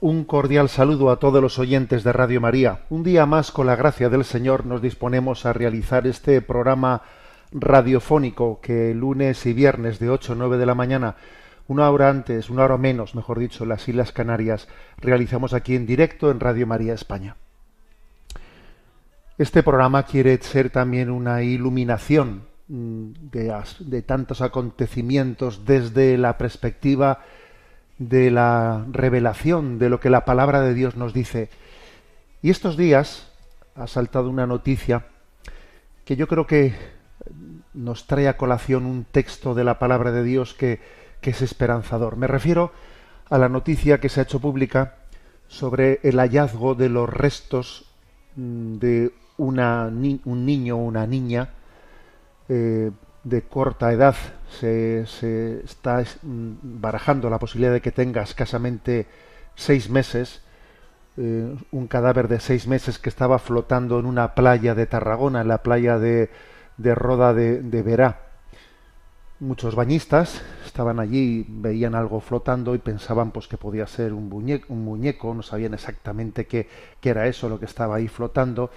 Un cordial saludo a todos los oyentes de Radio María. Un día más, con la gracia del Señor, nos disponemos a realizar este programa radiofónico que lunes y viernes de 8 a 9 de la mañana, una hora antes, una hora menos, mejor dicho, las Islas Canarias, realizamos aquí en directo en Radio María España. Este programa quiere ser también una iluminación mm, de tantos acontecimientos desde la perspectiva de la revelación de lo que la palabra de Dios nos dice. Y estos días ha saltado una noticia que yo creo que nos trae a colación un texto de la palabra de Dios que, que es esperanzador. Me refiero a la noticia que se ha hecho pública sobre el hallazgo de los restos mm, de una, un niño o una niña eh, de corta edad se, se, está mm, barajando la posibilidad de que tenga escasamente seis meses, eh, un cadáver de seis meses que estaba flotando en una playa de Tarragona, en la playa de, de Roda de, Verá. Muchos bañistas estaban allí, veían algo flotando y pensaban pues que podía ser un muñeco, un muñeco no sabían exactamente qué, qué era eso lo que estaba ahí flotando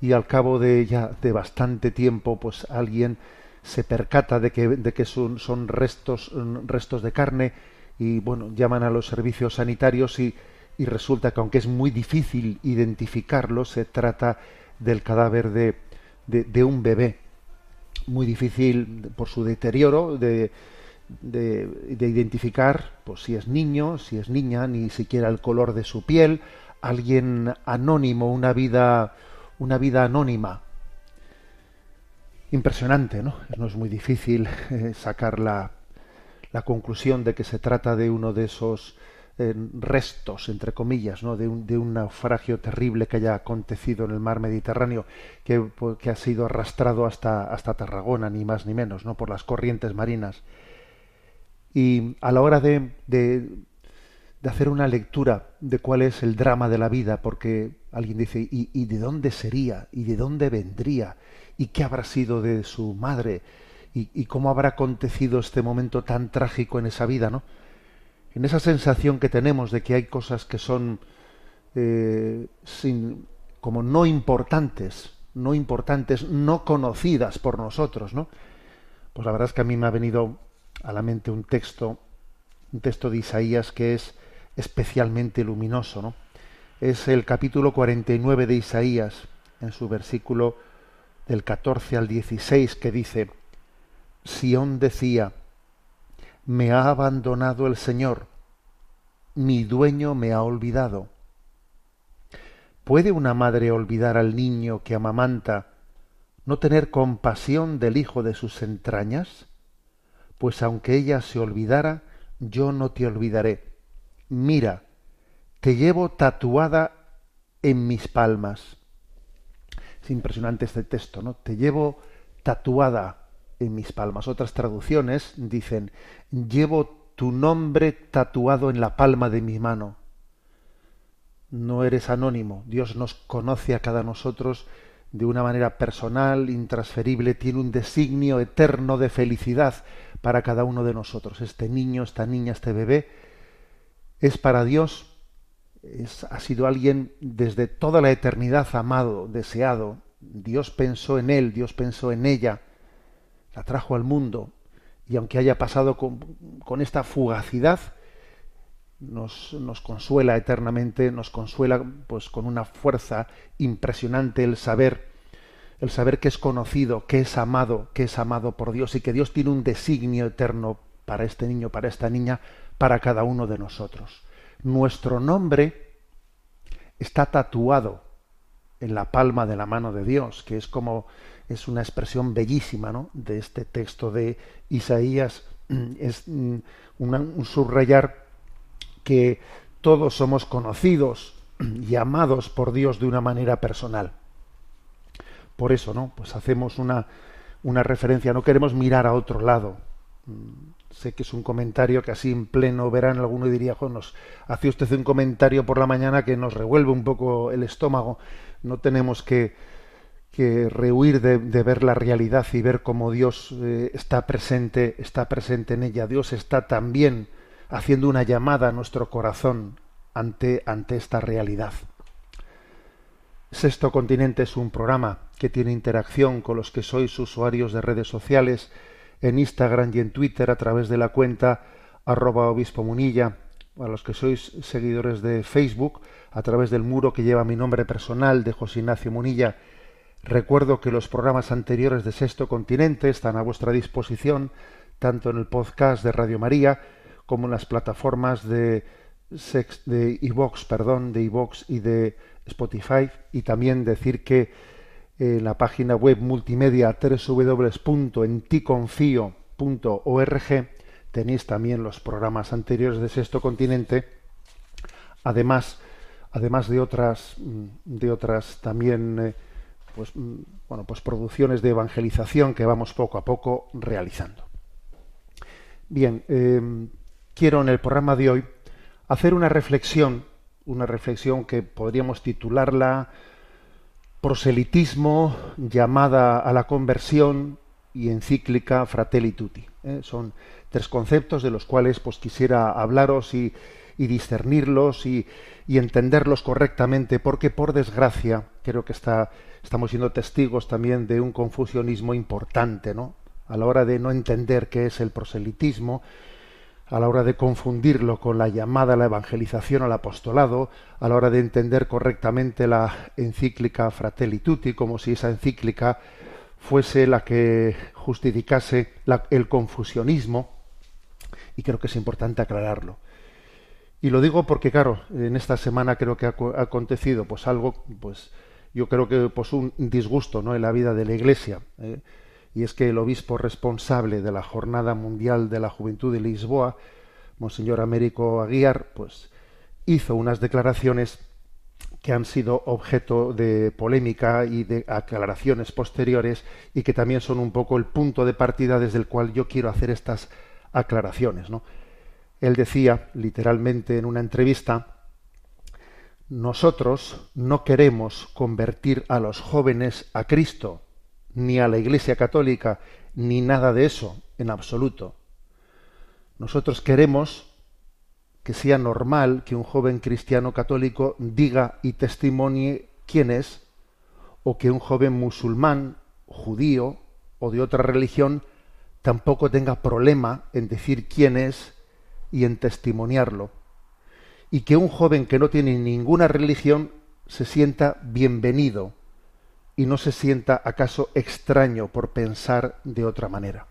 y al cabo de ya de bastante tiempo pues alguien se percata de que, de que son, son restos, restos de carne y bueno, llaman a los servicios sanitarios y, y resulta que aunque es muy difícil identificarlo, se trata del cadáver de, de, de un bebé. Muy difícil por su deterioro de, de, de, identificar pues, si es niño, si es niña, ni siquiera el color de su piel, alguien anónimo, una vida, una vida anónima, impresionante, ¿no? No es muy difícil eh, sacar la, la, conclusión de que se trata de uno de esos eh, restos, entre comillas, ¿no? De un, de un, naufragio terrible que haya acontecido en el mar Mediterráneo, que, que, ha sido arrastrado hasta, hasta Tarragona, ni más ni menos, ¿no? Por las corrientes marinas. Y a la hora de, de, de hacer una lectura de cuál es el drama de la vida, porque alguien dice, ¿y, y de dónde sería? ¿Y de dónde vendría? Y qué habrá sido de su madre y, cómo habrá acontecido este momento tan trágico en esa vida, ¿no? En esa sensación que tenemos de que hay cosas que son eh, sin, como no importantes, no importantes, no conocidas por nosotros, ¿no? Pues la verdad es que a mí me ha venido a la mente un texto, un texto de Isaías que es especialmente luminoso, ¿no? Es el capítulo 49 de Isaías, en su versículo del 14 al 16 que dice, Sión decía, me ha abandonado el Señor, mi dueño me ha olvidado. ¿Puede una madre olvidar al niño que amamanta, no tener compasión del hijo de sus entrañas? Pues aunque ella se olvidara, yo no te olvidaré. Mira, te llevo tatuada en mis palmas impresionante este texto, ¿no? Te llevo tatuada en mis palmas. Otras traducciones dicen, llevo tu nombre tatuado en la palma de mi mano. No eres anónimo, Dios nos conoce a cada nosotros de una manera personal, intransferible, tiene un designio eterno de felicidad para cada uno de nosotros. Este niño, esta niña, este bebé es para Dios es, ha sido alguien desde toda la eternidad amado, deseado. Dios pensó en él, Dios pensó en ella, la trajo al mundo y aunque haya pasado con, esta fugacidad, nos, nos, consuela eternamente, nos consuela pues con una fuerza impresionante el saber, el saber que es conocido, que es amado, que es amado por Dios y que Dios tiene un designio eterno para este niño, para esta niña, para cada uno de nosotros. Nuestro nombre está tatuado en la palma de la mano de Dios, que es como es una expresión bellísima ¿no? de este texto de Isaías, es mm, un subrayar que todos somos conocidos, llamados por Dios de una manera personal. Por eso, ¿no? Pues hacemos una, una referencia, no queremos mirar a otro lado. Sé que es un comentario que así en pleno verano alguno diría, nos hace usted un comentario por la mañana que nos revuelve un poco el estómago. No tenemos que, que rehuir de, ver la realidad y ver cómo Dios eh, está presente, está presente en ella. Dios está también haciendo una llamada a nuestro corazón ante, ante esta realidad. Sexto Continente es un programa que tiene interacción con los que sois usuarios de redes sociales en Instagram y en Twitter a través de la cuenta arroba obispo munilla, a los que sois seguidores de Facebook a través del muro que lleva mi nombre personal de José Ignacio Munilla. Recuerdo que los programas anteriores de Sexto Continente están a vuestra disposición tanto en el podcast de Radio María como en las plataformas de de perdón, de iVox y de Spotify y también decir que en la página web multimedia www.enticonfio.org tenéis también los programas anteriores de Sexto Continente, además, además de otras, de otras también eh, pues, bueno, pues producciones de evangelización que vamos poco a poco realizando. Bien, eh, quiero en el programa de hoy hacer una reflexión, una reflexión que podríamos titularla proselitismo, llamada a la conversión y encíclica Fratelli Tutti. ¿eh? Son tres conceptos de los cuales pues quisiera hablaros y, discernirlos y, entenderlos correctamente, porque por desgracia creo que está, estamos siendo testigos también de un confusionismo importante, ¿no? A la hora de no entender qué es el proselitismo a la hora de confundirlo con la llamada a la evangelización al apostolado, a la hora de entender correctamente la encíclica Fratelli Tutti, como si esa encíclica fuese la que justificase el confusionismo, y creo que es importante aclararlo. Y lo digo porque, claro, en esta semana creo que ha, acontecido pues algo, pues yo creo que pues un disgusto ¿no? en la vida de la Iglesia. ¿eh? Y es que el obispo responsable de la Jornada Mundial de la Juventud de Lisboa, Monseñor Américo Aguiar, pues hizo unas declaraciones que han sido objeto de polémica y de aclaraciones posteriores y que también son un poco el punto de partida desde el cual yo quiero hacer estas aclaraciones. ¿no? Él decía, literalmente en una entrevista, nosotros no queremos convertir a los jóvenes a Cristo, ni a la Iglesia Católica, ni nada de eso, en absoluto. Nosotros queremos que sea normal que un joven cristiano católico diga y testimonie quién es, o que un joven musulmán, judío o de otra religión tampoco tenga problema en decir quién es y en testimoniarlo. Y que un joven que no tiene ninguna religión se sienta bienvenido y no se sienta acaso extraño por pensar de otra manera.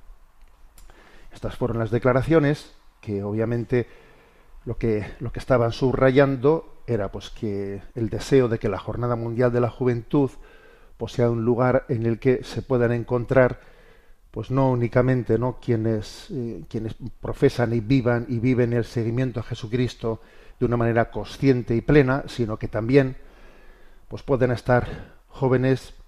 Estas fueron las declaraciones que obviamente lo que, lo que estaban subrayando era pues que el deseo de que la Jornada Mundial de la Juventud pues, sea un lugar en el que se puedan encontrar pues no únicamente no quienes eh, quienes profesan y vivan y viven el seguimiento a Jesucristo de una manera consciente y plena, sino que también pues pueden estar jóvenes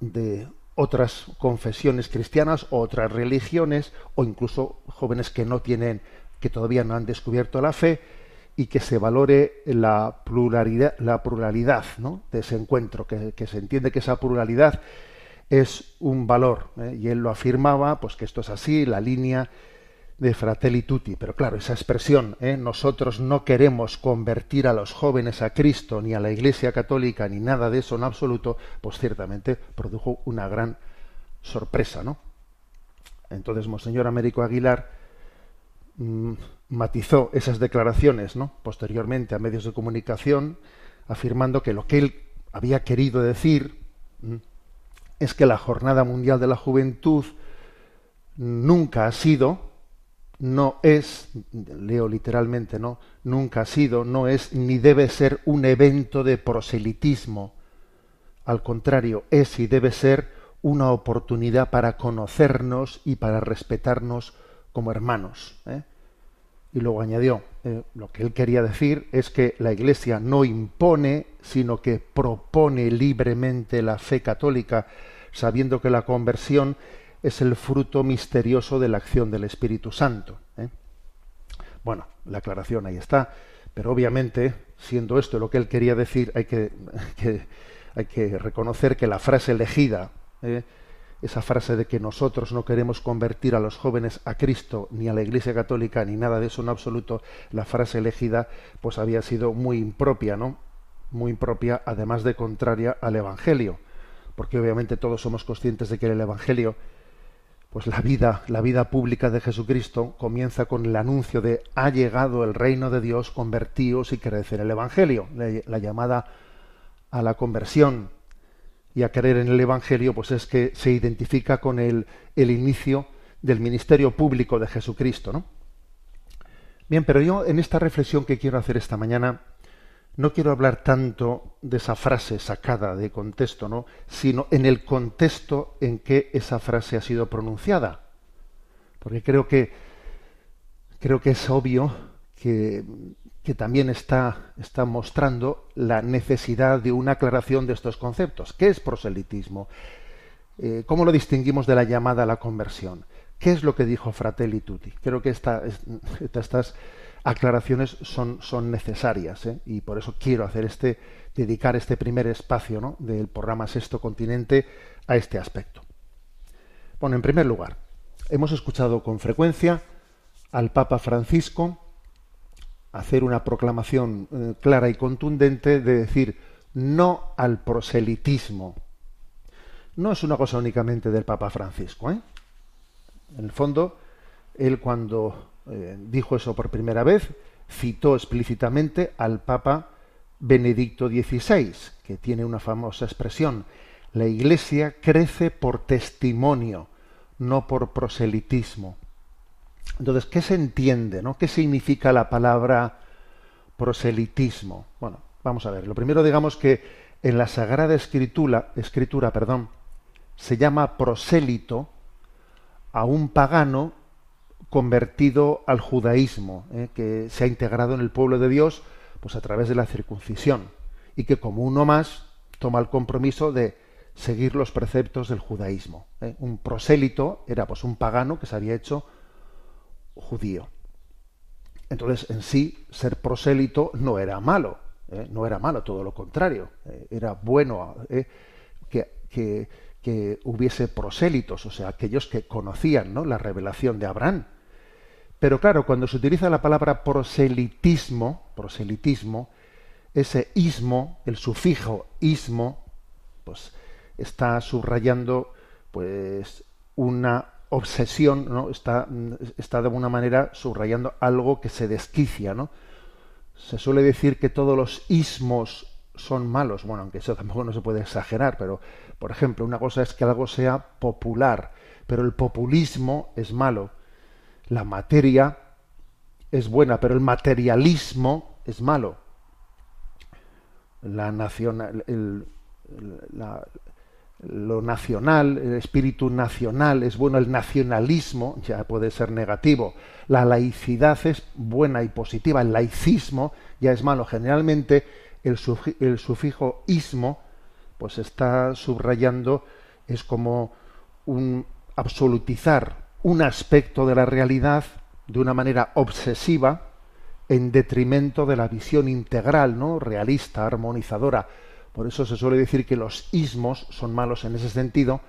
de otras confesiones cristianas o otras religiones o incluso jóvenes que no tienen que todavía no han descubierto la fe y que se valore la pluralidad, la pluralidad ¿no? de ese encuentro, que, se entiende que esa pluralidad es un valor. ¿eh? Y él lo afirmaba, pues que esto es así, la línea de Fratelli Tutti. Pero claro, esa expresión, ¿eh? nosotros no queremos convertir a los jóvenes a Cristo, ni a la Iglesia Católica, ni nada de eso en absoluto, pues ciertamente produjo una gran sorpresa, ¿no? Entonces, Monseñor Américo Aguilar mm, matizó esas declaraciones, ¿no? Posteriormente a medios de comunicación, afirmando que lo que él había querido decir mm, es que la Jornada Mundial de la Juventud nunca ha sido no es, leo literalmente, ¿no? Nunca ha sido, no es ni debe ser un evento de proselitismo. Al contrario, es y debe ser una oportunidad para conocernos y para respetarnos como hermanos. ¿eh? Y luego añadió, eh, lo que él quería decir es que la Iglesia no impone, sino que propone libremente la fe católica, sabiendo que la conversión es el fruto misterioso de la acción del Espíritu Santo. ¿eh? Bueno, la aclaración ahí está, pero obviamente, siendo esto lo que él quería decir, hay que, hay que reconocer que la frase elegida, ¿eh? esa frase de que nosotros no queremos convertir a los jóvenes a Cristo, ni a la Iglesia Católica, ni nada de eso en absoluto, la frase elegida, pues había sido muy impropia, ¿no? Muy impropia, además de contraria al Evangelio, porque obviamente todos somos conscientes de que el Evangelio pues la vida, la vida pública de Jesucristo comienza con el anuncio de ha llegado el reino de Dios, convertíos y crecer el Evangelio, la, llamada a la conversión y a creer en el Evangelio, pues es que se identifica con el, el inicio del ministerio público de Jesucristo, ¿no? Bien, pero yo en esta reflexión que quiero hacer esta mañana no quiero hablar tanto de esa frase sacada de contexto, ¿no? sino en el contexto en que esa frase ha sido pronunciada. Porque creo que creo que es obvio que, que también está, está mostrando la necesidad de una aclaración de estos conceptos. ¿Qué es proselitismo? Eh, ¿Cómo lo distinguimos de la llamada a la conversión? ¿Qué es lo que dijo Fratelli Tutti? Creo que esta, estas aclaraciones son, son necesarias ¿eh? y por eso quiero hacer este, dedicar este primer espacio del programa Sexto Continente a este aspecto. Bueno, en primer lugar, hemos escuchado con frecuencia al Papa Francisco hacer una proclamación eh, clara y contundente de decir no al proselitismo. No es una cosa únicamente del Papa Francisco. ¿eh? En el fondo, él cuando eh, dijo eso por primera vez, citó explícitamente al Papa Benedicto XVI, que tiene una famosa expresión, la Iglesia crece por testimonio, no por proselitismo. Entonces, ¿qué se entiende? ¿no? ¿Qué significa la palabra proselitismo? Bueno, vamos a ver. Lo primero, digamos que en la Sagrada Escritura, escritura perdón, se llama prosélito a un pagano convertido al judaísmo, ¿eh? que se ha integrado en el pueblo de Dios pues a través de la circuncisión y que como uno más toma el compromiso de seguir los preceptos del judaísmo. ¿eh? Un prosélito era pues un pagano que se había hecho judío. Entonces, en sí, ser prosélito no era malo, ¿eh? no era malo, todo lo contrario, era bueno que, que, que, hubiese prosélitos, o sea, aquellos que conocían ¿no? la revelación de Abraham, pero claro, cuando se utiliza la palabra proselitismo, proselitismo, ese ismo, el sufijo ismo, pues está subrayando pues una obsesión, ¿no? Está, está de alguna manera subrayando algo que se desquicia, ¿no? Se suele decir que todos los ismos son malos, bueno, aunque eso tampoco no se puede exagerar, pero por ejemplo, una cosa es que algo sea popular, pero el populismo es malo la materia es buena, pero el materialismo es malo. La nacional, lo nacional, el espíritu nacional es bueno, el nacionalismo ya puede ser negativo. La laicidad es buena y positiva, el laicismo ya es malo. Generalmente el, el sufijo ismo pues está subrayando, es como un absolutizar un aspecto de la realidad de una manera obsesiva en detrimento de la visión integral, ¿no? realista, armonizadora. Por eso se suele decir que los ismos son malos en ese sentido.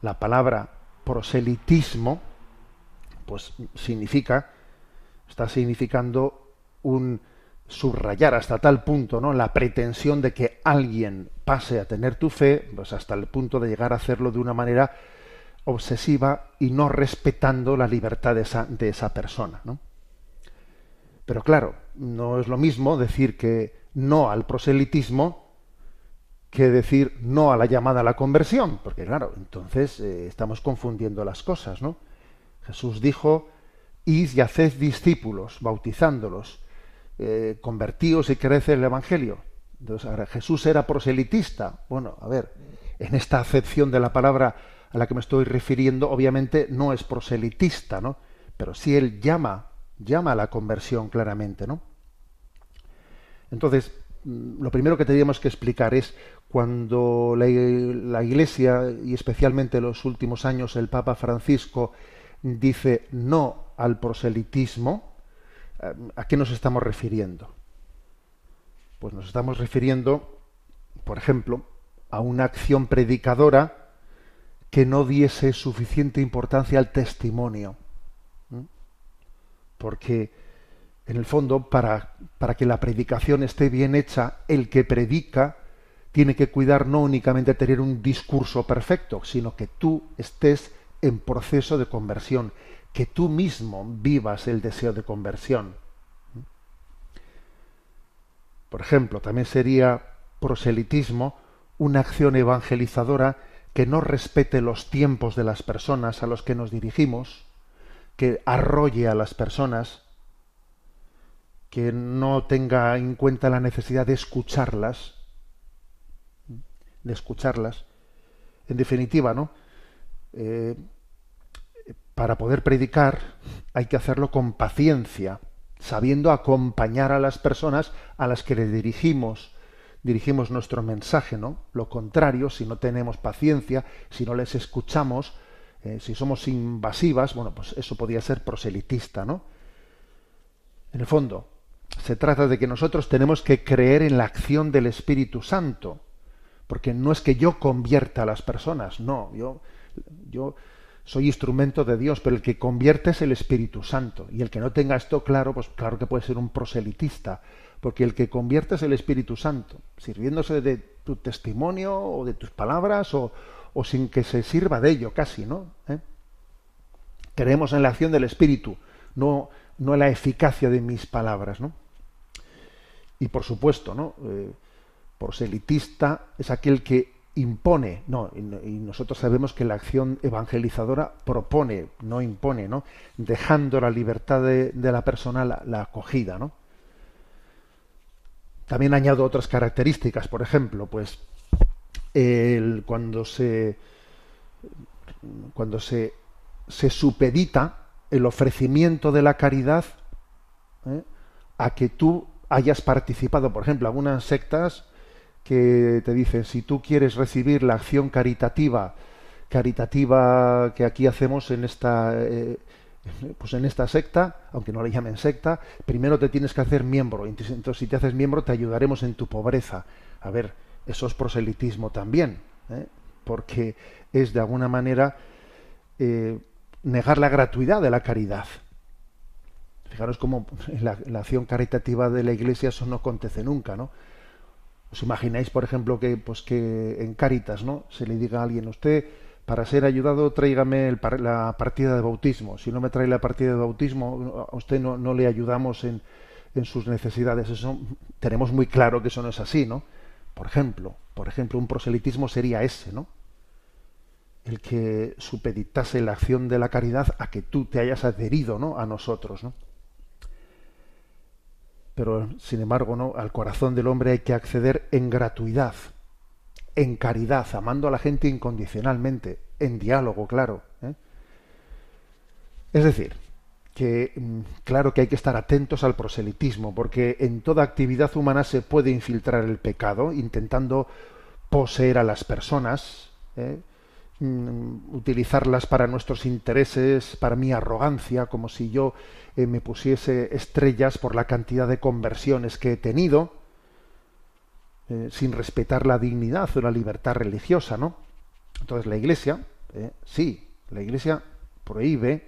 La palabra proselitismo, pues significa, está significando un subrayar hasta tal punto, ¿no? La pretensión de que alguien pase a tener tu fe, pues hasta el punto de llegar a hacerlo de una manera obsesiva y no respetando la libertad de esa, de esa persona. ¿no? Pero claro, no es lo mismo decir que no al proselitismo que decir no a la llamada a la conversión, porque claro, entonces eh, estamos confundiendo las cosas, ¿no? Jesús dijo, id y haced discípulos, bautizándolos, eh, convertíos y crece el Evangelio. Jesús era proselitista. Bueno, a ver, en esta acepción de la palabra a la que me estoy refiriendo, obviamente no es proselitista, ¿no? Pero sí él llama, llama a la conversión claramente, ¿no? Entonces, mm, lo primero que tendríamos que explicar es cuando la, la, Iglesia, y especialmente en los últimos años el Papa Francisco, dice no al proselitismo, eh, ¿a qué nos estamos refiriendo? Pues nos estamos refiriendo, por ejemplo, a una acción predicadora que no diese suficiente importancia al testimonio. Porque, en el fondo, para, para que la predicación esté bien hecha, el que predica tiene que cuidar no únicamente tener un discurso perfecto, sino que tú estés en proceso de conversión, que tú mismo vivas el deseo de conversión. Por ejemplo, también sería proselitismo una acción evangelizadora que no respete los tiempos de las personas a los que nos dirigimos, que arrolle a las personas, que no tenga en cuenta la necesidad de escucharlas, de escucharlas. En definitiva, ¿no? Eh, para poder predicar hay que hacerlo con paciencia, sabiendo acompañar a las personas a las que le dirigimos, dirigimos nuestro mensaje, ¿no? Lo contrario, si no tenemos paciencia, si no les escuchamos, eh, si somos invasivas, bueno, pues eso podría ser proselitista, ¿no? En el fondo, se trata de que nosotros tenemos que creer en la acción del Espíritu Santo, porque no es que yo convierta a las personas, no, yo, yo soy instrumento de Dios, pero el que convierte es el Espíritu Santo, y el que no tenga esto claro, pues claro que puede ser un proselitista, porque el que convierte es el Espíritu Santo, sirviéndose de tu testimonio o de tus palabras o, sin que se sirva de ello casi, ¿no? ¿Eh? Creemos en la acción del Espíritu, no, no en la eficacia de mis palabras, ¿no? Y por supuesto, ¿no? Eh, proselitista es aquel que impone, no, y, nosotros sabemos que la acción evangelizadora propone, no impone, ¿no? Dejando la libertad de, la persona la, la acogida, ¿no? También añado otras características, por ejemplo, pues el, cuando se cuando se, se supedita el ofrecimiento de la caridad ¿eh? a que tú hayas participado, por ejemplo, algunas sectas que te dicen si tú quieres recibir la acción caritativa caritativa que aquí hacemos en esta eh, pues en esta secta, aunque no le llamen secta, primero te tienes que hacer miembro. Entonces, si te haces miembro, te ayudaremos en tu pobreza. A ver, eso es proselitismo también, ¿eh? porque es de alguna manera eh, negar la gratuidad de la caridad. Fijaros cómo la, la, acción caritativa de la Iglesia eso no acontece nunca, ¿no? ¿Os imagináis, por ejemplo, que pues que en Caritas, ¿no? Se le diga a alguien, usted para ser ayudado tráigame la partida de bautismo. Si no me trae la partida de bautismo, a usted no, no le ayudamos en, en, sus necesidades. Eso tenemos muy claro que eso no es así, ¿no? Por ejemplo, por ejemplo, un proselitismo sería ese, ¿no? El que supeditase la acción de la caridad a que tú te hayas adherido, ¿no? A nosotros, ¿no? Pero, sin embargo, ¿no? Al corazón del hombre hay que acceder en gratuidad, en caridad, amando a la gente incondicionalmente, en diálogo, claro. ¿eh? Es decir, que mm, claro que hay que estar atentos al proselitismo, porque en toda actividad humana se puede infiltrar el pecado, intentando poseer a las personas, ¿eh? mm, utilizarlas para nuestros intereses, para mi arrogancia, como si yo eh, me pusiese estrellas por la cantidad de conversiones que he tenido, eh, sin respetar la dignidad o la libertad religiosa, ¿no? Entonces la Iglesia, eh, sí, la Iglesia prohíbe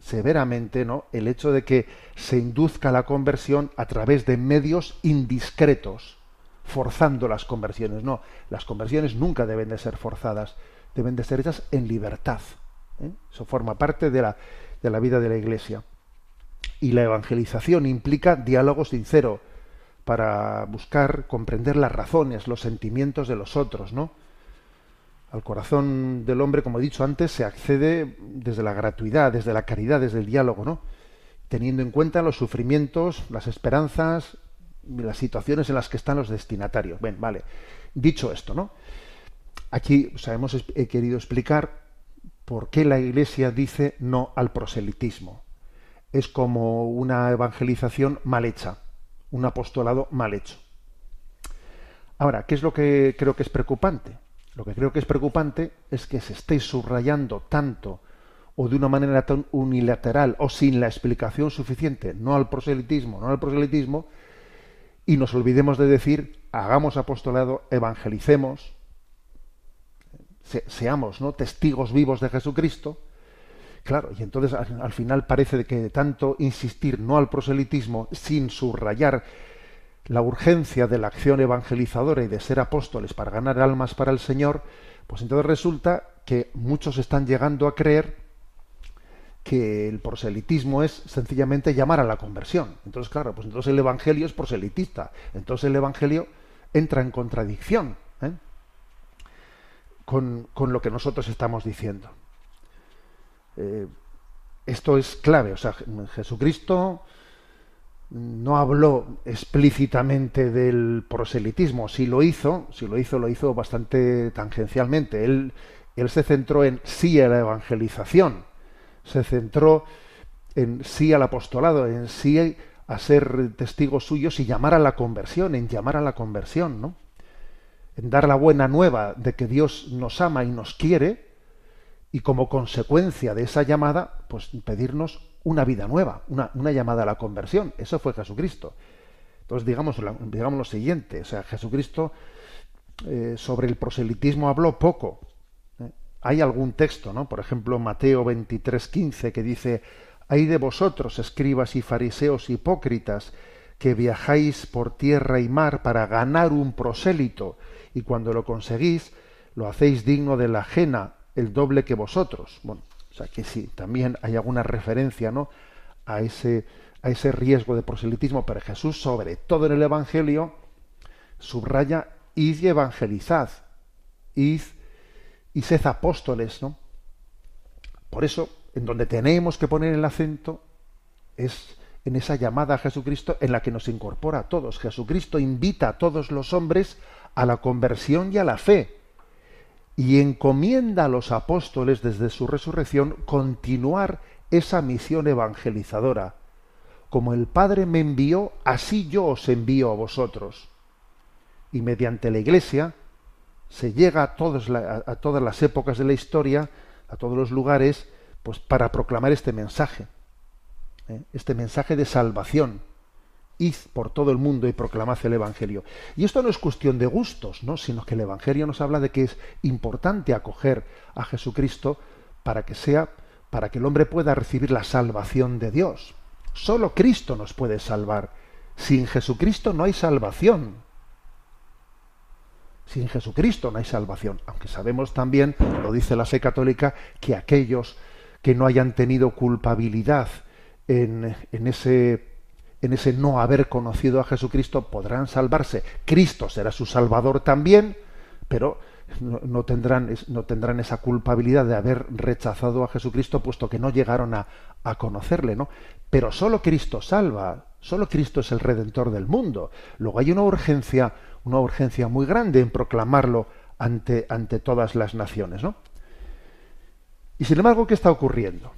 severamente, ¿no? El hecho de que se induzca la conversión a través de medios indiscretos, forzando las conversiones. No, las conversiones nunca deben de ser forzadas, deben de ser hechas en libertad. ¿eh? Eso forma parte de la, de la vida de la Iglesia. Y la evangelización implica diálogo sincero, para buscar comprender las razones, los sentimientos de los otros, ¿no? Al corazón del hombre, como he dicho antes, se accede desde la gratuidad, desde la caridad, desde el diálogo, ¿no? teniendo en cuenta los sufrimientos, las esperanzas, las situaciones en las que están los destinatarios. Bien, vale. Dicho esto, ¿no? Aquí hemos he querido explicar por qué la Iglesia dice no al proselitismo. Es como una evangelización mal hecha, un apostolado mal hecho. Ahora, ¿qué es lo que creo que es preocupante? Lo que creo que es preocupante es que se esté subrayando tanto o de una manera tan unilateral o sin la explicación suficiente, no al proselitismo, no al proselitismo, y nos olvidemos de decir, hagamos apostolado, evangelicemos, seamos ¿no? testigos vivos de Jesucristo. Claro, y entonces al, final parece que tanto insistir no al proselitismo sin subrayar la urgencia de la acción evangelizadora y de ser apóstoles para ganar almas para el Señor, pues entonces resulta que muchos están llegando a creer que el proselitismo es sencillamente llamar a la conversión. Entonces, claro, pues entonces el Evangelio es proselitista. Entonces el Evangelio entra en contradicción ¿eh? con, lo que nosotros estamos diciendo. Eh, esto es clave. O sea, Jesucristo no habló explícitamente del proselitismo. Si lo hizo, si lo hizo, lo hizo bastante tangencialmente. Él, él se centró en sí a la evangelización se centró en sí al apostolado, en sí a ser testigos suyos y llamar a la conversión, en llamar a la conversión, ¿no? En dar la buena nueva de que Dios nos ama y nos quiere, y como consecuencia de esa llamada, pues pedirnos una vida nueva, una, llamada a la conversión. Eso fue Jesucristo. Entonces, digamos, digamos lo siguiente, o sea, Jesucristo eh, sobre el proselitismo habló poco, hay algún texto, ¿no? Por ejemplo, Mateo 23:15 que dice, "Hay de vosotros, escribas y fariseos hipócritas, que viajáis por tierra y mar para ganar un prosélito, y cuando lo conseguís, lo hacéis digno de la ajena, el doble que vosotros." Bueno, o sea que sí, también hay alguna referencia, ¿no? a ese a ese riesgo de proselitismo, pero Jesús, sobre todo en el Evangelio, subraya id y evangelizad, id y sed apóstoles, ¿no? Por eso, en donde tenemos que poner el acento es en esa llamada a Jesucristo en la que nos incorpora a todos. Jesucristo invita a todos los hombres a la conversión y a la fe y encomienda a los apóstoles desde su resurrección continuar esa misión evangelizadora. Como el Padre me envió, así yo os envío a vosotros. Y mediante la Iglesia, se llega a, todas las épocas de la historia, a todos los lugares, pues para proclamar este mensaje, ¿eh? este mensaje de salvación. Id por todo el mundo y proclamad el Evangelio. Y esto no es cuestión de gustos, ¿no? sino que el Evangelio nos habla de que es importante acoger a Jesucristo para que sea, para que el hombre pueda recibir la salvación de Dios. Solo Cristo nos puede salvar. Sin Jesucristo no hay salvación. Sin Jesucristo no hay salvación, aunque sabemos también, lo dice la fe católica, que aquellos que no hayan tenido culpabilidad en, ese, en ese no haber conocido a Jesucristo podrán salvarse. Cristo será su salvador también, pero no, tendrán, no tendrán esa culpabilidad de haber rechazado a Jesucristo puesto que no llegaron a, a conocerle, ¿no? Pero solo Cristo salva, solo Cristo es el redentor del mundo. Luego hay una urgencia una urgencia muy grande en proclamarlo ante, ante todas las naciones. ¿no? Y sin embargo, ¿qué está ocurriendo?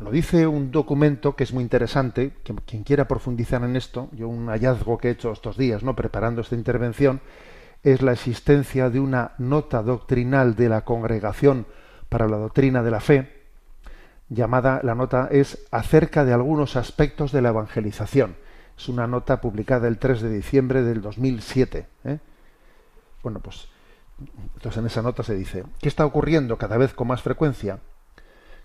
Lo dice un documento que es muy interesante, que, quien quiera profundizar en esto, yo un hallazgo que he hecho estos días, ¿no? preparando esta intervención, es la existencia de una nota doctrinal de la Congregación para la Doctrina de la Fe, llamada, la nota es acerca de algunos aspectos de la evangelización. Es una nota publicada el 3 de diciembre del 2007. ¿eh? Bueno, pues entonces en esa nota se dice, ¿qué está ocurriendo cada vez con más frecuencia?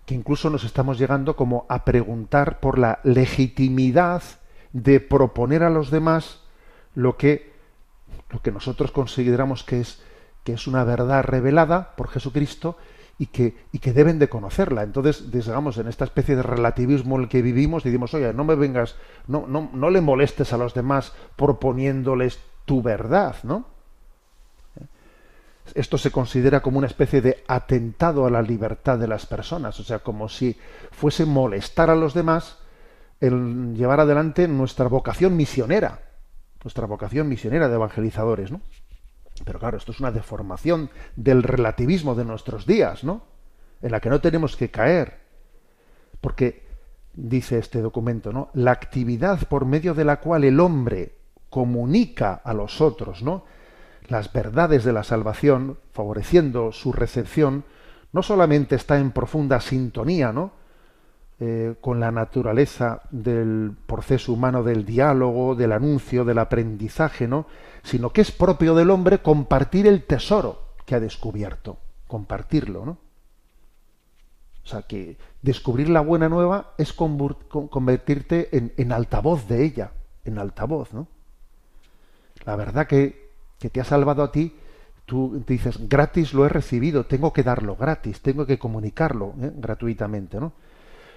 Que incluso nos estamos llegando como a preguntar por la legitimidad de proponer a los demás lo que, lo que nosotros consideramos que es, que es una verdad revelada por Jesucristo y que, y que deben de conocerla. Entonces, digamos, en esta especie de relativismo en el que vivimos, decimos, oye, no me vengas, no, no, no le molestes a los demás proponiéndoles tu verdad, ¿no? Esto se considera como una especie de atentado a la libertad de las personas, o sea, como si fuese molestar a los demás el llevar adelante nuestra vocación misionera, nuestra vocación misionera de evangelizadores, ¿no? Pero claro, esto es una deformación del relativismo de nuestros días, ¿no? En la que no tenemos que caer. Porque dice este documento, ¿no? La actividad por medio de la cual el hombre comunica a los otros, ¿no? Las verdades de la salvación, favoreciendo su recepción, no solamente está en profunda sintonía, ¿no? Eh, con la naturaleza del proceso humano del diálogo, del anuncio, del aprendizaje, ¿no? Sino que es propio del hombre compartir el tesoro que ha descubierto, compartirlo, ¿no? O sea, que descubrir la buena nueva es convertirte en, altavoz de ella, en altavoz, ¿no? La verdad que, que te ha salvado a ti, tú dices, gratis lo he recibido, tengo que darlo gratis, tengo que comunicarlo ¿eh? gratuitamente, ¿no?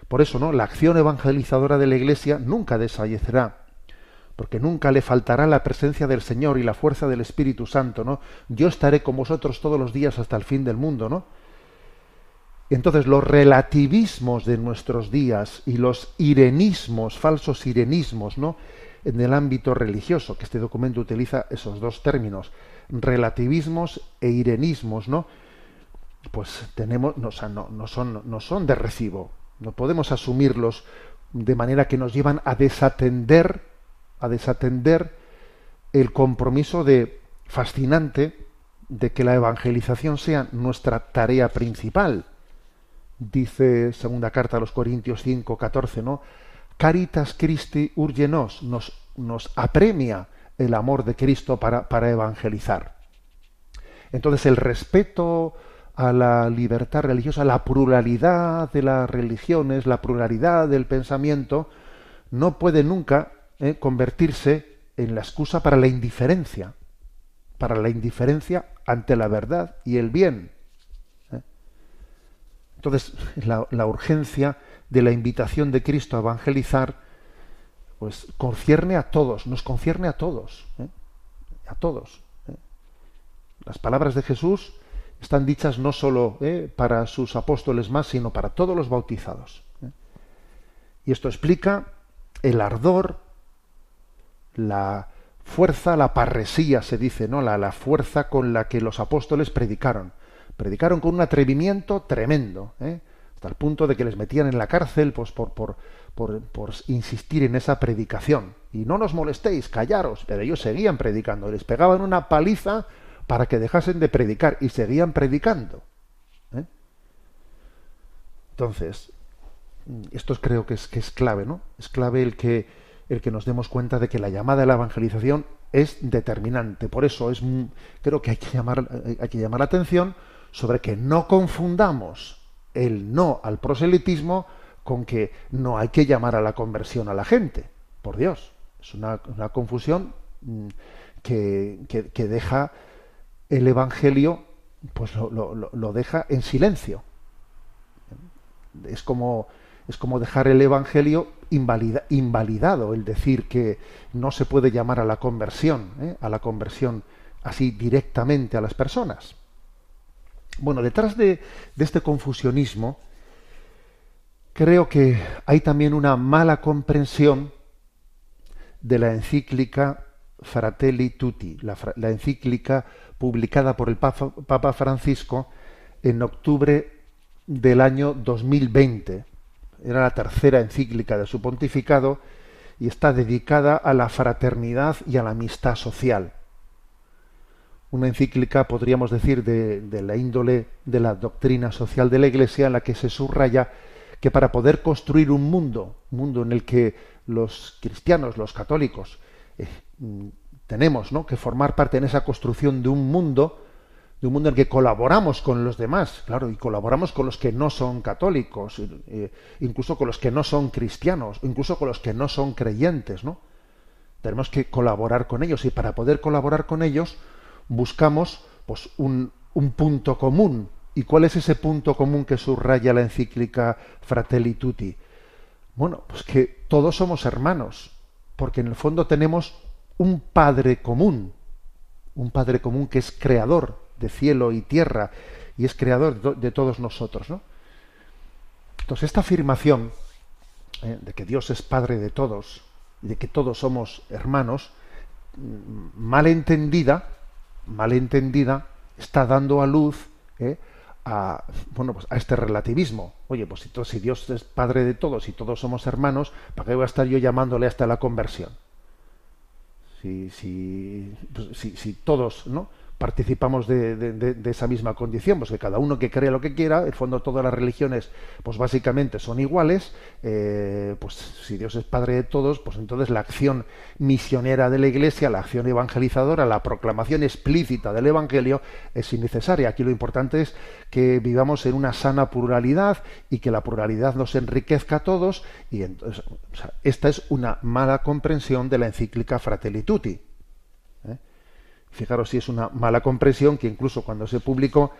Por eso, ¿no? La acción evangelizadora de la Iglesia nunca desfallecerá, porque nunca le faltará la presencia del Señor y la fuerza del Espíritu Santo, ¿no? Yo estaré con vosotros todos los días hasta el fin del mundo, ¿no? Entonces los relativismos de nuestros días y los irenismos, falsos irenismos, ¿no? En el ámbito religioso, que este documento utiliza esos dos términos, relativismos e irenismos, ¿no? Pues tenemos, no, no, son, no son de recibo. No podemos asumirlos de manera que nos llevan a desatender, a desatender el compromiso de fascinante de que la evangelización sea nuestra tarea principal dice segunda carta a los Corintios 5, 14, ¿no? Caritas Christi urgenos, nos, nos apremia el amor de Cristo para, para evangelizar. Entonces el respeto a la libertad religiosa, la pluralidad de las religiones, la pluralidad del pensamiento, no puede nunca eh, convertirse en la excusa para la indiferencia, para la indiferencia ante la verdad y el bien. Entonces, la, urgencia de la invitación de Cristo a evangelizar, pues concierne a todos, nos concierne a todos, ¿eh? a todos. ¿eh? Las palabras de Jesús están dichas no solo ¿eh? para sus apóstoles más, sino para todos los bautizados. Y esto explica el ardor, la fuerza, la parresía, se dice, ¿no? La, la fuerza con la que los apóstoles predicaron predicaron con un atrevimiento tremendo. Hasta el punto de que les metían en la cárcel pues, por, por, por, insistir en esa predicación. Y no nos molestéis, callaros, pero ellos seguían predicando, les pegaban una paliza para que dejasen de predicar y seguían predicando. ¿eh? Entonces, esto creo que es, que es clave, ¿no? Es clave el que, el que nos demos cuenta de que la llamada a la evangelización es determinante. Por eso es, creo que hay que llamar, hay que llamar la atención sobre que no confundamos el no al proselitismo con que no hay que llamar a la conversión a la gente. Por Dios, es una, confusión mm, que, que, deja el Evangelio, pues lo, lo, deja en silencio. Es como, es como dejar el Evangelio invalidado, el decir que no se puede llamar a la conversión, ¿eh? a la conversión así directamente a las personas. Bueno, detrás de, este confusionismo creo que hay también una mala comprensión de la encíclica Fratelli Tutti, la, encíclica publicada por el Papa, Francisco en octubre del año 2020. Era la tercera encíclica de su pontificado y está dedicada a la fraternidad y a la amistad social una encíclica, podríamos decir, de, la índole de la doctrina social de la Iglesia, en la que se subraya que para poder construir un mundo, un mundo en el que los cristianos, los católicos, eh, tenemos ¿no? que formar parte en esa construcción de un mundo, de un mundo en el que colaboramos con los demás, claro, y colaboramos con los que no son católicos, eh, incluso con los que no son cristianos, incluso con los que no son creyentes, ¿no? Tenemos que colaborar con ellos y para poder colaborar con ellos, buscamos pues, un, un punto común. ¿Y cuál es ese punto común que subraya la encíclica Fratelli Tutti? Bueno, pues que todos somos hermanos, porque en el fondo tenemos un Padre común, un Padre común que es creador de cielo y tierra y es creador de todos nosotros. ¿no? Entonces, esta afirmación ¿eh? de que Dios es Padre de todos y de que todos somos hermanos, mal entendida, mal entendida, está dando a luz ¿eh? a, bueno, pues a este relativismo. Oye, pues si, si Dios es Padre de todos y todos somos hermanos, ¿para qué voy a estar yo llamándole hasta la conversión? Si, si, pues, si, si todos, ¿no? Participamos de, esa misma condición, pues que cada uno que crea lo que quiera, en el fondo todas las religiones, pues básicamente son iguales, eh, pues si Dios es Padre de todos, pues entonces la acción misionera de la Iglesia, la acción evangelizadora, la proclamación explícita del Evangelio es innecesaria. Aquí lo importante es que vivamos en una sana pluralidad y que la pluralidad nos enriquezca a todos, y entonces, esta es una mala comprensión de la encíclica Fratelli Tutti Fijaros si es una mala comprensión que incluso cuando se publicó,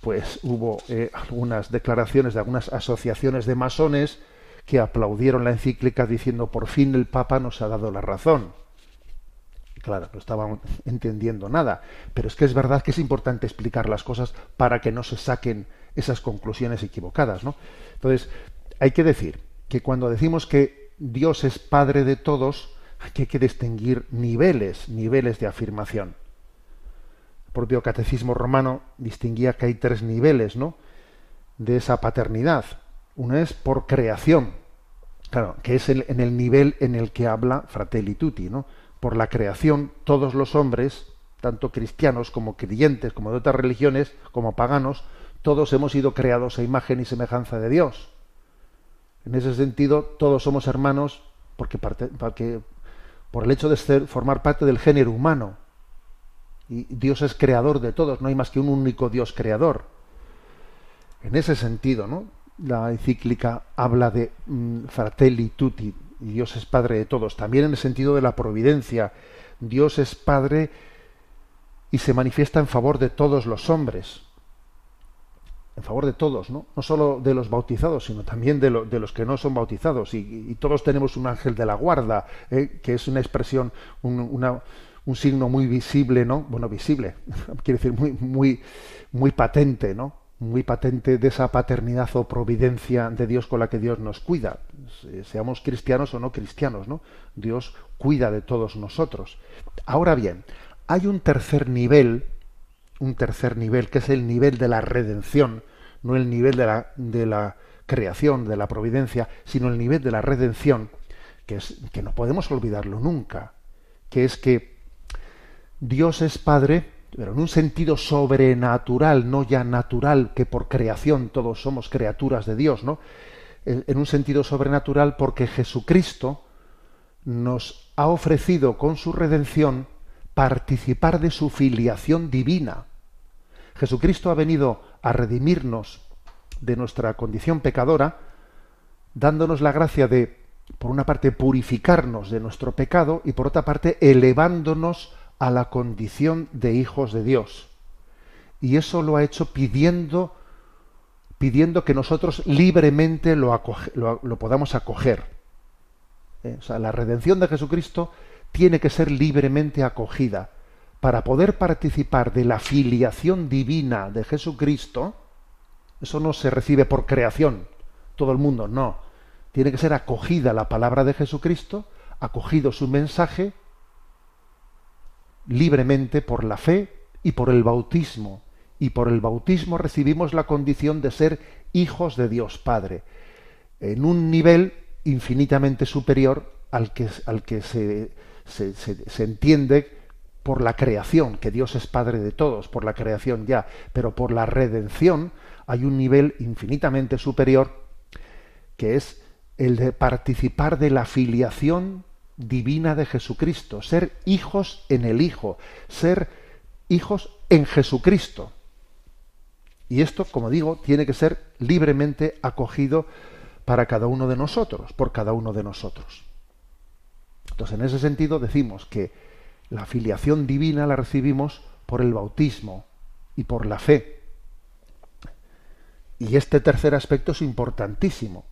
pues hubo eh, algunas declaraciones de algunas asociaciones de masones que aplaudieron la encíclica diciendo por fin el Papa nos ha dado la razón. Claro, no estaban entendiendo nada, pero es que es verdad que es importante explicar las cosas para que no se saquen esas conclusiones equivocadas, ¿no? Entonces, hay que decir que cuando decimos que Dios es Padre de todos, hay que distinguir niveles, niveles de afirmación propio catecismo romano distinguía que hay tres niveles ¿no? de esa paternidad. Uno es por creación, claro, que es el, en el nivel en el que habla Fratelli Tutti, ¿no? Por la creación, todos los hombres, tanto cristianos como creyentes, como de otras religiones, como paganos, todos hemos sido creados a imagen y semejanza de Dios. En ese sentido, todos somos hermanos porque, porque por el hecho de ser, formar parte del género humano. Y Dios es creador de todos, no hay más que un único Dios creador. En ese sentido, ¿no? La encíclica habla de mm, fratelli tutti, Dios es Padre de todos. También en el sentido de la providencia, Dios es Padre y se manifiesta en favor de todos los hombres. En favor de todos, ¿no? No solo de los bautizados, sino también de, los que no son bautizados. Y, todos tenemos un ángel de la guarda, ¿eh? que es una expresión, una, un signo muy visible, ¿no? Bueno, visible, quiere decir muy, muy, muy patente, ¿no? Muy patente de esa paternidad o providencia de Dios con la que Dios nos cuida, seamos cristianos o no cristianos, ¿no? Dios cuida de todos nosotros. Ahora bien, hay un tercer nivel, un tercer nivel, que es el nivel de la redención, no el nivel de la, de la creación, de la providencia, sino el nivel de la redención, que, es, que no podemos olvidarlo nunca, que es que Dios es Padre, pero en un sentido sobrenatural, no ya natural, que por creación todos somos criaturas de Dios, ¿no? En un sentido sobrenatural porque Jesucristo nos ha ofrecido con su redención participar de su filiación divina. Jesucristo ha venido a redimirnos de nuestra condición pecadora, dándonos la gracia de, por una parte, purificarnos de nuestro pecado y por otra parte, elevándonos a la condición de hijos de Dios. Y eso lo ha hecho pidiendo, pidiendo que nosotros libremente lo, lo, podamos acoger. ¿Eh? O sea, la redención de Jesucristo tiene que ser libremente acogida. Para poder participar de la filiación divina de Jesucristo, eso no se recibe por creación, todo el mundo, no. Tiene que ser acogida la palabra de Jesucristo, acogido su mensaje libremente por la fe y por el bautismo. Y por el bautismo recibimos la condición de ser hijos de Dios Padre, en un nivel infinitamente superior al que, al que se, se, se, entiende por la creación, que Dios es Padre de todos, por la creación ya, pero por la redención hay un nivel infinitamente superior que es el de participar de la filiación divina de Jesucristo, ser hijos en el Hijo, ser hijos en Jesucristo. Y esto, como digo, tiene que ser libremente acogido para cada uno de nosotros, por cada uno de nosotros. Entonces, en ese sentido, decimos que la filiación divina la recibimos por el bautismo y por la fe. Y este tercer aspecto es importantísimo,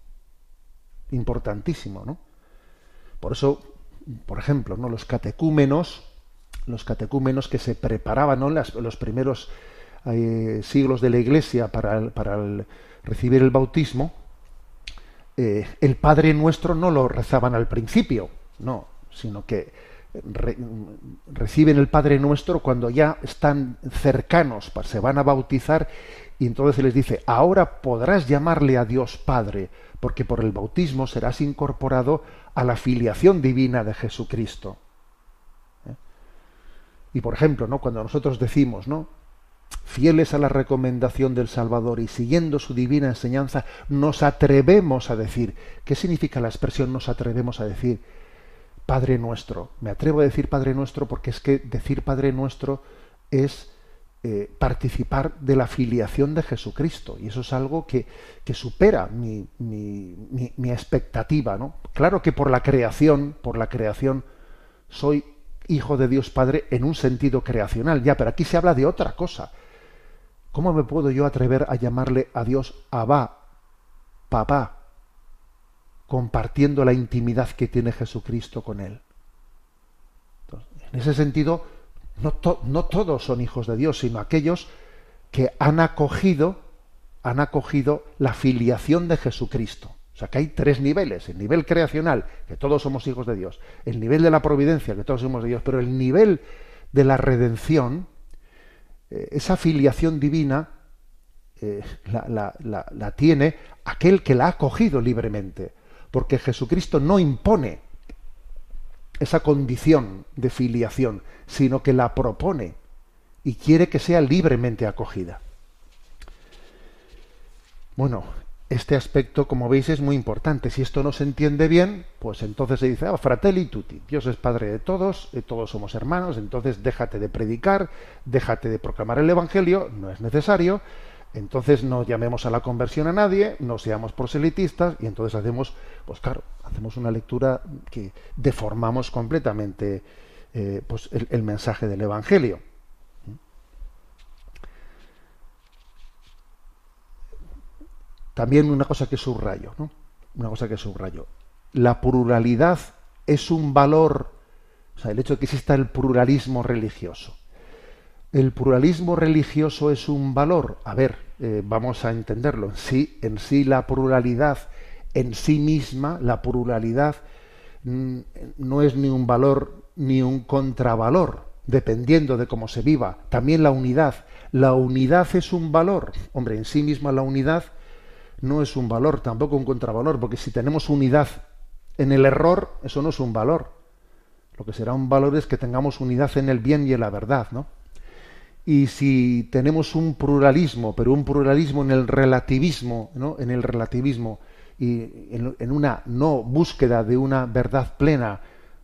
importantísimo, ¿no? Por eso por ejemplo, ¿no? los catecúmenos, los catecúmenos que se preparaban ¿no? en los primeros eh, siglos de la Iglesia para, para recibir el bautismo, eh, el Padre Nuestro no lo rezaban al principio, no, sino que reciben el Padre Nuestro cuando ya están cercanos, se van a bautizar y entonces se les dice, ahora podrás llamarle a Dios Padre, porque por el bautismo serás incorporado a la filiación divina de Jesucristo. ¿Eh? Y por ejemplo, ¿no? cuando nosotros decimos, ¿no? fieles a la recomendación del Salvador y siguiendo su divina enseñanza, nos atrevemos a decir, ¿qué significa la expresión nos atrevemos a decir? Padre nuestro. Me atrevo a decir Padre nuestro porque es que decir Padre nuestro es eh, participar de la filiación de Jesucristo. Y eso es algo que, que supera mi, mi, mi, expectativa. ¿no? Claro que por la creación, por la creación, soy hijo de Dios Padre en un sentido creacional, ya, pero aquí se habla de otra cosa. ¿Cómo me puedo yo atrever a llamarle a Dios Abba, papá, compartiendo la intimidad que tiene Jesucristo con él? en ese sentido, no, todos son hijos de Dios, sino aquellos que han acogido, han acogido la filiación de Jesucristo. O sea que hay tres niveles, el nivel creacional, que todos somos hijos de Dios, el nivel de la providencia, que todos somos de Dios, pero el nivel de la redención, eh, esa filiación divina eh, la, tiene aquel que la ha cogido libremente, porque Jesucristo no impone esa condición de filiación, sino que la propone y quiere que sea libremente acogida. Bueno, este aspecto, como veis, es muy importante. Si esto no se entiende bien, pues entonces se dice, ah, fratelli tutti, Dios es Padre de todos, eh, todos somos hermanos, entonces déjate de predicar, déjate de proclamar el Evangelio, no es necesario, entonces no llamemos a la conversión a nadie, no seamos proselitistas, y entonces hacemos, pues claro, hacemos una lectura que deformamos completamente eh, pues el mensaje del Evangelio. También una cosa que subrayo, ¿no? Una cosa que subrayo. La pluralidad es un valor, o sea, el hecho de que exista el pluralismo religioso. El pluralismo religioso es un valor. A ver, eh, vamos a entenderlo. En sí, en sí la pluralidad, en sí misma, la pluralidad mm, no es ni un valor ni un contravalor, dependiendo de cómo se viva. También la unidad. La unidad es un valor. Hombre, en sí misma la unidad no es un valor, tampoco un contravalor, porque si tenemos unidad en el error, eso no es un valor. Lo que será un valor es que tengamos unidad en el bien y en la verdad, ¿no? Y si tenemos un pluralismo, pero un pluralismo en el relativismo, ¿no? En el relativismo y en, una no búsqueda de una verdad plena,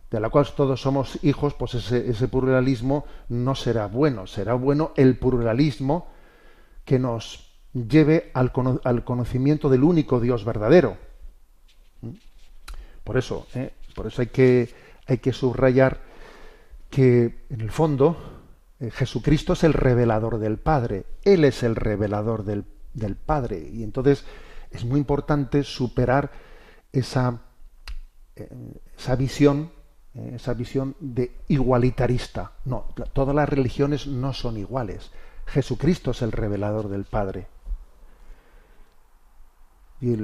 de la cual todos somos hijos, pues ese, ese pluralismo no será bueno. Será bueno el pluralismo que nos lleve al, conocimiento del único Dios verdadero. Por eso, ¿eh? por eso hay que, hay que subrayar que en el fondo eh, Jesucristo es el revelador del Padre, Él es el revelador del, del Padre. Y entonces es muy importante superar esa, eh, esa visión esa visión de igualitarista. No, todas las religiones no son iguales. Jesucristo es el revelador del Padre y,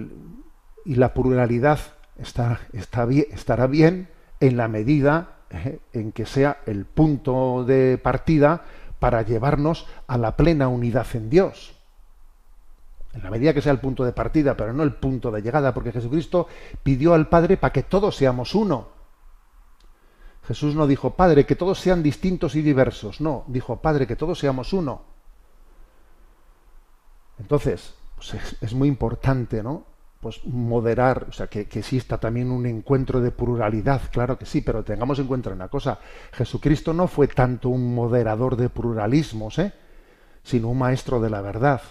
la pluralidad estará bien en la medida eh, en que sea el punto de partida para llevarnos a la plena unidad en Dios. En la medida que sea el punto de partida, pero no el punto de llegada, porque Jesucristo pidió al Padre para que todos seamos uno. Jesús no dijo, Padre, que todos sean distintos y diversos. No, dijo, Padre, que todos seamos uno. Entonces, pues es, muy importante, ¿no? Pues moderar, o sea, que, exista también un encuentro de pluralidad, claro que sí, pero tengamos en cuenta una cosa, Jesucristo no fue tanto un moderador de pluralismos, ¿eh? sino un maestro de la verdad,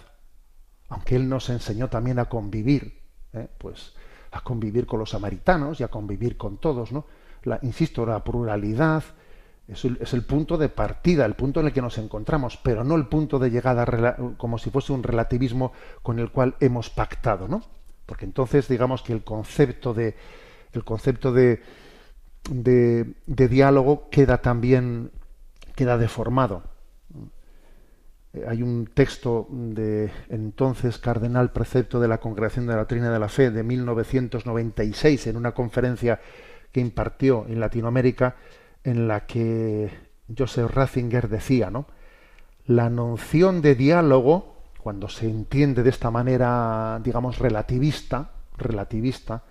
aunque él nos enseñó también a convivir, ¿eh? pues a convivir con los samaritanos y a convivir con todos, ¿no? La, insisto, la pluralidad, es el, punto de partida, el punto en el que nos encontramos, pero no el punto de llegada como si fuese un relativismo con el cual hemos pactado, ¿no? Porque entonces digamos que el concepto de el concepto de, de, diálogo queda también queda deformado. Eh, hay un texto de entonces cardenal precepto de la Congregación de la Trina de la Fe de 1996 en una conferencia que impartió en Latinoamérica en la que Joseph Ratzinger decía, ¿no? La noción de diálogo, cuando se entiende de esta manera, digamos, relativista, relativista,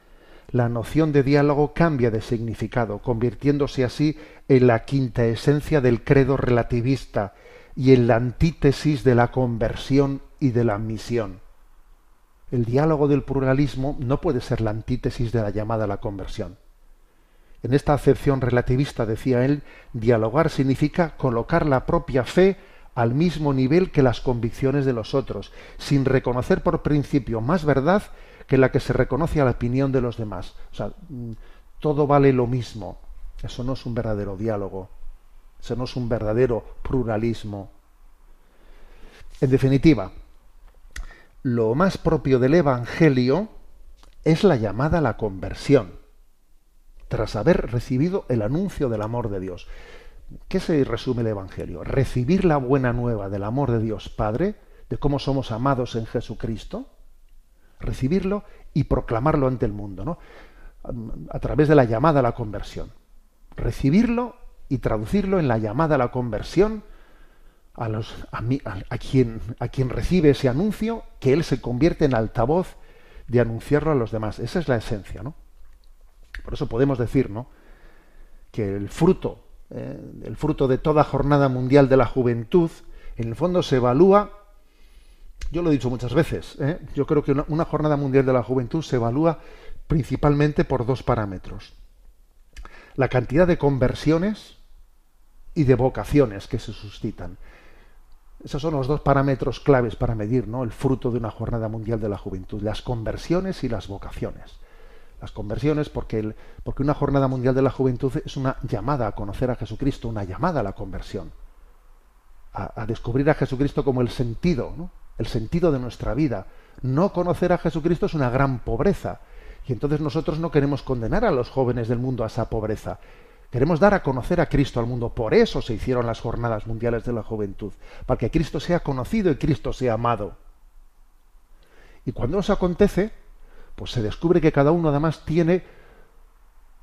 la noción de diálogo cambia de significado, convirtiéndose así en la quinta esencia del credo relativista y en la antítesis de la conversión y de la misión. El diálogo del pluralismo no puede ser la antítesis de la llamada a la conversión. En esta acepción relativista, decía él, dialogar significa colocar la propia fe al mismo nivel que las convicciones de los otros, sin reconocer por principio más verdad que la que se reconoce a la opinión de los demás. O sea, mm, todo vale lo mismo. Eso no es un verdadero diálogo. No es un verdadero pluralismo. En definitiva, lo más propio del Evangelio es la llamada a la conversión, tras haber recibido el anuncio del amor de Dios. ¿Qué se resume el Evangelio? Recibir la buena nueva del amor de Dios Padre, de cómo somos amados en Jesucristo, recibirlo y proclamarlo ante el mundo, ¿no? A través de la llamada a la conversión. Recibirlo y traducirlo en la llamada a la conversión a, los, a, quien, a quien recibe ese anuncio, que él se convierte en altavoz de anunciarlo a los demás. Esa es la esencia, ¿no? Por eso podemos decir, ¿no? Que el fruto, eh, el fruto de toda jornada mundial de la juventud, en el fondo se evalúa yo lo he dicho muchas veces, ¿eh? yo creo que una, jornada mundial de la juventud se evalúa principalmente por dos parámetros. La cantidad de conversiones y de vocaciones que se suscitan. Esos son los dos parámetros claves para medir ¿no? el fruto de una jornada mundial de la juventud, las conversiones y las vocaciones. Las conversiones porque, porque una jornada mundial de la juventud es una llamada a conocer a Jesucristo, una llamada a la conversión, a, descubrir a Jesucristo como el sentido, el sentido de nuestra vida. No conocer a Jesucristo es una gran pobreza. Y entonces nosotros no queremos condenar a los jóvenes del mundo a esa pobreza. Queremos dar a conocer a Cristo al mundo. Por eso se hicieron las jornadas mundiales de la juventud. Para que Cristo sea conocido y Cristo sea amado. Y cuando eso acontece, pues se descubre que cada uno además tiene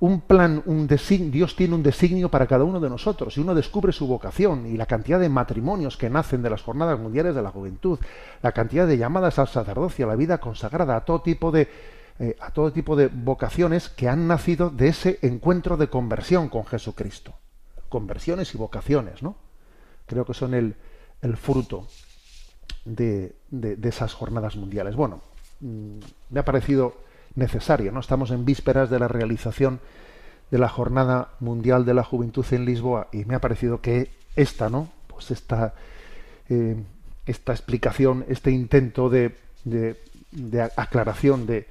un plan, un designio, Dios tiene un designio para cada uno de nosotros y uno descubre su vocación y la cantidad de matrimonios que nacen de las jornadas mundiales de la juventud, la cantidad de llamadas al sacerdocio, a la vida consagrada, a todo tipo de eh, a todo tipo de vocaciones que han nacido de ese encuentro de conversión con Jesucristo. Conversiones y vocaciones, ¿no? Creo que son el, fruto de, de, esas jornadas mundiales. Bueno, mm, me ha parecido necesario. ¿no? Estamos en vísperas de la realización de la Jornada Mundial de la Juventud en Lisboa y me ha parecido que esta, ¿no? Pues esta, eh, esta explicación, este intento de, de, aclaración de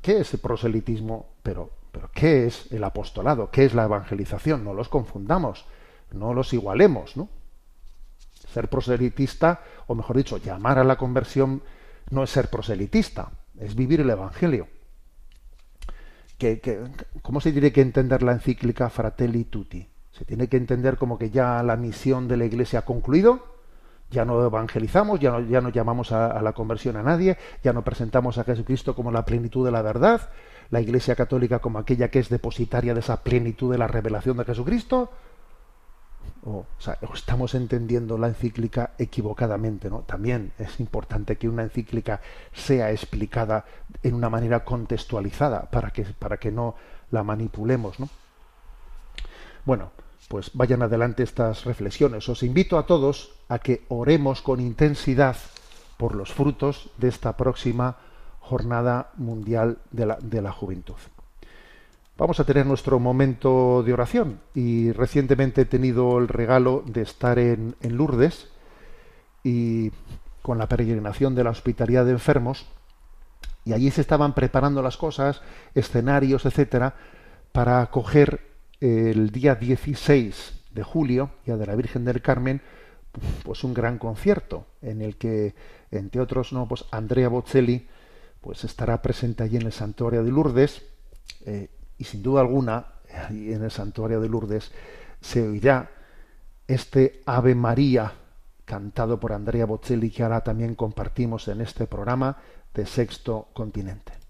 qué es el proselitismo, pero, pero qué es el apostolado, qué es la evangelización, no los confundamos, no los igualemos, ¿no? Ser proselitista, o mejor dicho, llamar a la conversión no es ser proselitista, es vivir el Evangelio. ¿cómo se tiene que entender la encíclica Fratelli Tutti? Se tiene que entender como que ya la misión de la Iglesia ha concluido, ya no evangelizamos, ya no, ya no llamamos a, la conversión a nadie, ya no presentamos a Jesucristo como la plenitud de la verdad, la Iglesia católica como aquella que es depositaria de esa plenitud de la revelación de Jesucristo, o, sea, estamos entendiendo la encíclica equivocadamente, ¿no? También es importante que una encíclica sea explicada en una manera contextualizada para que, para que no la manipulemos, ¿no? Bueno, pues vayan adelante estas reflexiones. Os invito a todos a que oremos con intensidad por los frutos de esta próxima Jornada Mundial de la, de la Juventud vamos a tener nuestro momento de oración. Y recientemente he tenido el regalo de estar en, Lourdes y con la peregrinación de la hospitalidad de enfermos. Y allí se estaban preparando las cosas, escenarios, etcétera, para acoger el día 16 de julio, ya de la Virgen del Carmen, pues un gran concierto en el que, entre otros, no, pues Andrea Bocelli, pues estará presente allí en el santuario de Lourdes. Eh, y sin duda alguna, en el santuario de Lourdes se oirá este Ave María cantado por Andrea Bocelli, que ahora también compartimos en este programa de Sexto Continente.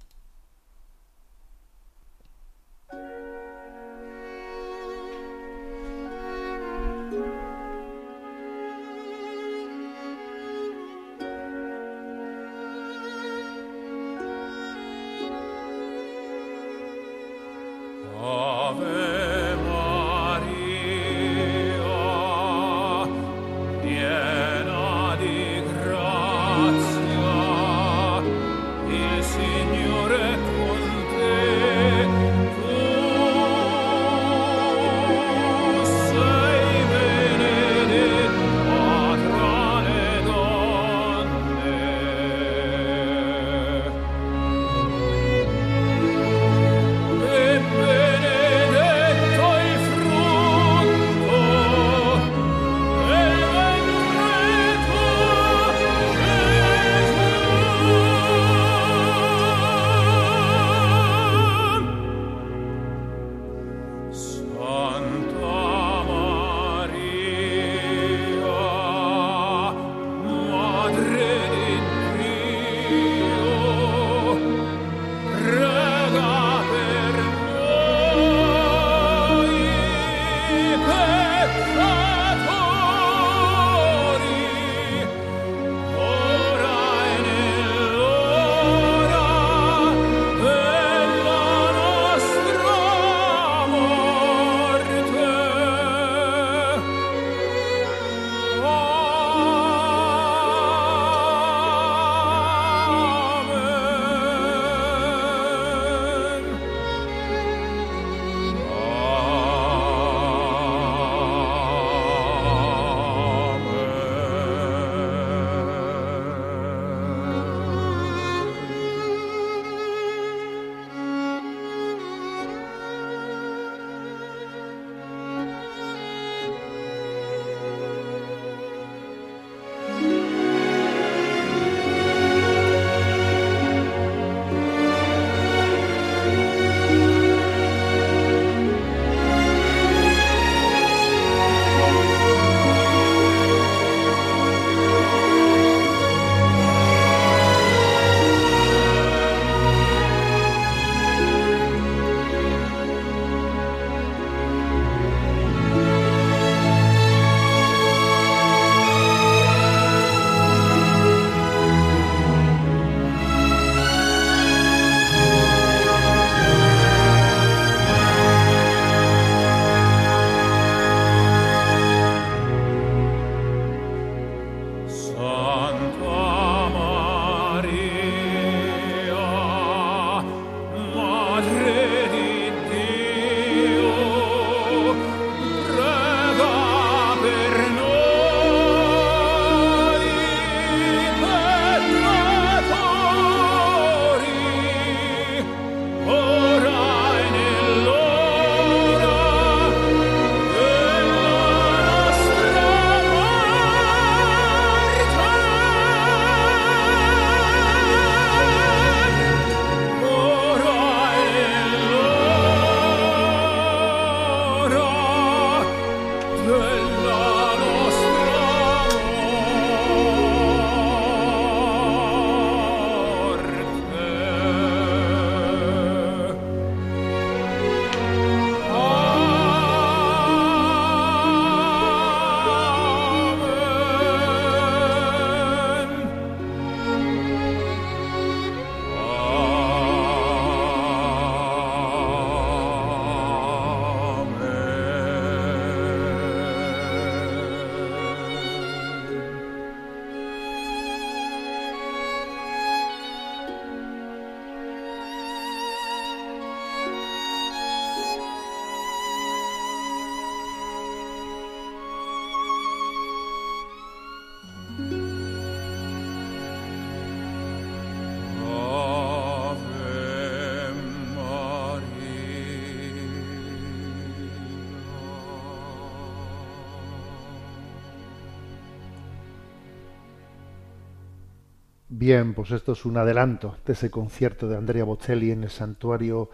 Bien, pues esto es un adelanto de ese concierto de Andrea Bocelli en el santuario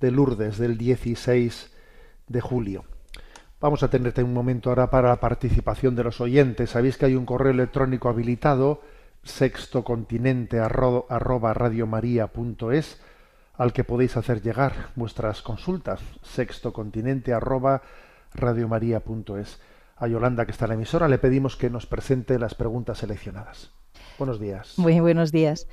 de Lourdes del 16 de julio. Vamos a tener un momento ahora para la participación de los oyentes. Sabéis que hay un correo electrónico habilitado, sextocontinente arroba radiomaria.es, al que podéis hacer llegar vuestras consultas. Sextocontinente arroba radiomaria.es. A Yolanda, que está en la emisora, le pedimos que nos presente las preguntas seleccionadas. Buenos días. Muy buenos días.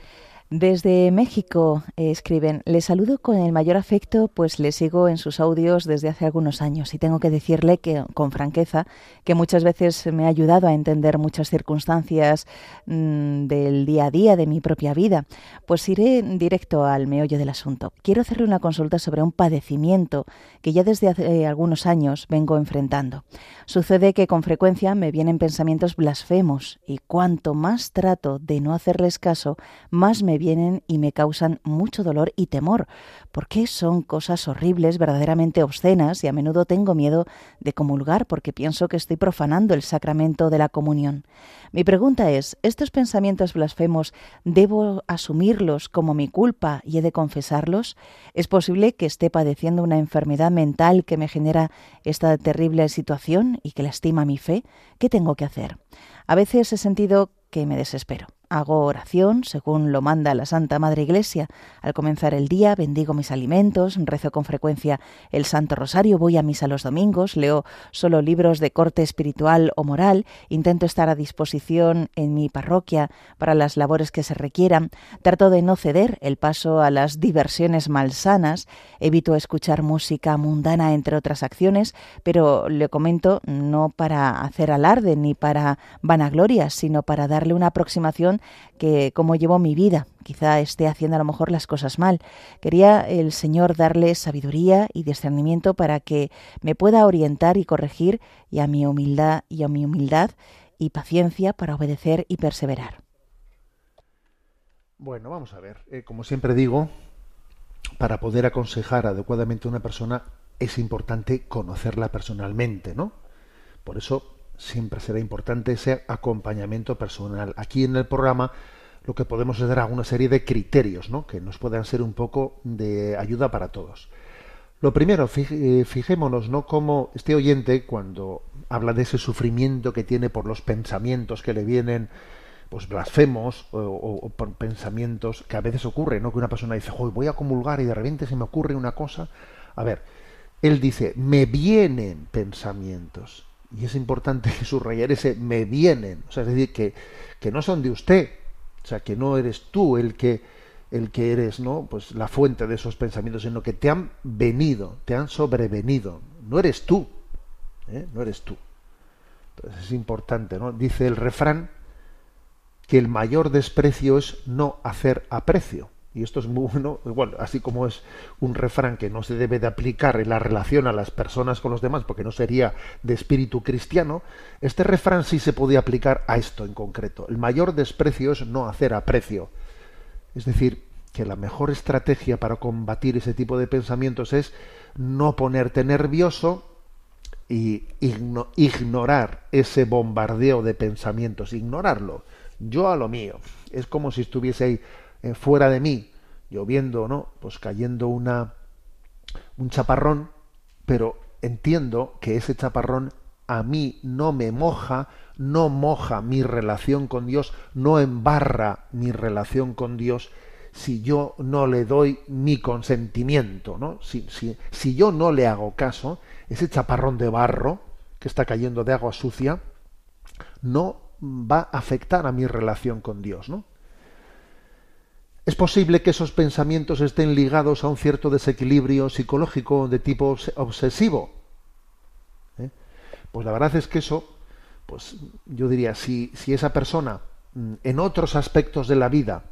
Desde México eh, escriben, le saludo con el mayor afecto, pues le sigo en sus audios desde hace algunos años y tengo que decirle que con franqueza que muchas veces me ha ayudado a entender muchas circunstancias mm, del día a día de mi propia vida. Pues iré directo al meollo del asunto. Quiero hacerle una consulta sobre un padecimiento que ya desde hace algunos años vengo enfrentando. Sucede que con frecuencia me vienen pensamientos blasfemos y cuanto más trato de no hacerles caso, más me vienen y me causan mucho dolor y temor, porque son cosas horribles, verdaderamente obscenas, y a menudo tengo miedo de comulgar porque pienso que estoy profanando el sacramento de la comunión. Mi pregunta es, ¿estos pensamientos blasfemos debo asumirlos como mi culpa y he de confesarlos? ¿Es posible que esté padeciendo una enfermedad mental que me genera esta terrible situación y que lastima mi fe? ¿Qué tengo que hacer? A veces he sentido que me desespero. Hago oración según lo manda la Santa Madre Iglesia. Al comenzar el día bendigo mis alimentos, rezo con frecuencia el Santo Rosario, voy a misa los domingos, leo solo libros de corte espiritual o moral, intento estar a disposición en mi parroquia para las labores que se requieran, trato de no ceder el paso a las diversiones malsanas, evito escuchar música mundana entre otras acciones, pero le comento no para hacer alarde ni para vanagloria, sino para darle una aproximación que cómo llevo mi vida. Quizá esté haciendo a lo mejor las cosas mal. Quería el Señor darle sabiduría y discernimiento para que me pueda orientar y corregir y a mi humildad y a mi humildad y paciencia para obedecer y perseverar. Bueno, vamos a ver. Eh, como siempre digo, para poder aconsejar adecuadamente a una persona es importante conocerla personalmente, ¿no? Por eso siempre será importante ese acompañamiento personal. Aquí en el programa lo que podemos es dar una serie de criterios ¿no? que nos puedan ser un poco de ayuda para todos. Lo primero, eh, fijémonos, ¿no? Como este oyente, cuando habla de ese sufrimiento que tiene por los pensamientos que le vienen, pues blasfemos, o, por pensamientos que a veces ocurre, ¿no? Que una persona dice, voy a comulgar y de repente se me ocurre una cosa. A ver, él dice, me vienen pensamientos y es importante subrayar ese me vienen, o sea, es decir, que, que no son de usted, o sea, que no eres tú el que el que eres, ¿no? Pues la fuente de esos pensamientos, sino que te han venido, te han sobrevenido. No eres tú, ¿eh? no eres tú. Entonces es importante, ¿no? Dice el refrán que el mayor desprecio es no hacer aprecio y esto es muy bueno, igual, así como es un refrán que no se debe de aplicar en la relación a las personas con los demás, porque no sería de espíritu cristiano, este refrán sí se podía aplicar a esto en concreto. El mayor desprecio es no hacer aprecio. Es decir, que la mejor estrategia para combatir ese tipo de pensamientos es no ponerte nervioso y ignorar ese bombardeo de pensamientos, ignorarlo. Yo a lo mío. Es como si estuviese ahí eh, fuera de mí, lloviendo, ¿no? Pues cayendo una un chaparrón, pero entiendo que ese chaparrón a mí no me moja, no moja mi relación con Dios, no embarra mi relación con Dios si yo no le doy mi consentimiento, ¿no? Si, si, si yo no le hago caso, ese chaparrón de barro que está cayendo de agua sucia, no va a afectar a mi relación con Dios, ¿no? Es posible que esos pensamientos estén ligados a un cierto desequilibrio psicológico de tipo obsesivo. ¿Eh? Pues la verdad es que eso, pues yo diría, si, si esa persona mm, en otros aspectos de la vida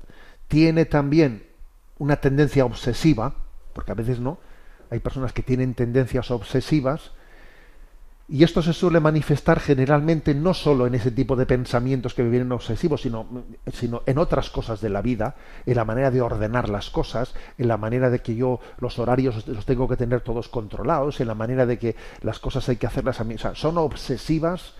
tiene también una tendencia obsesiva, porque a veces no, hay personas que tienen tendencias obsesivas, y esto se suele manifestar generalmente no solo en ese tipo de pensamientos que vienen obsesivos, sino, sino en otras cosas de la vida, en la manera de ordenar las cosas, en la manera de que yo los horarios los tengo que tener todos controlados, en la manera de que las cosas hay que hacerlas a mí. O sea, son obsesivas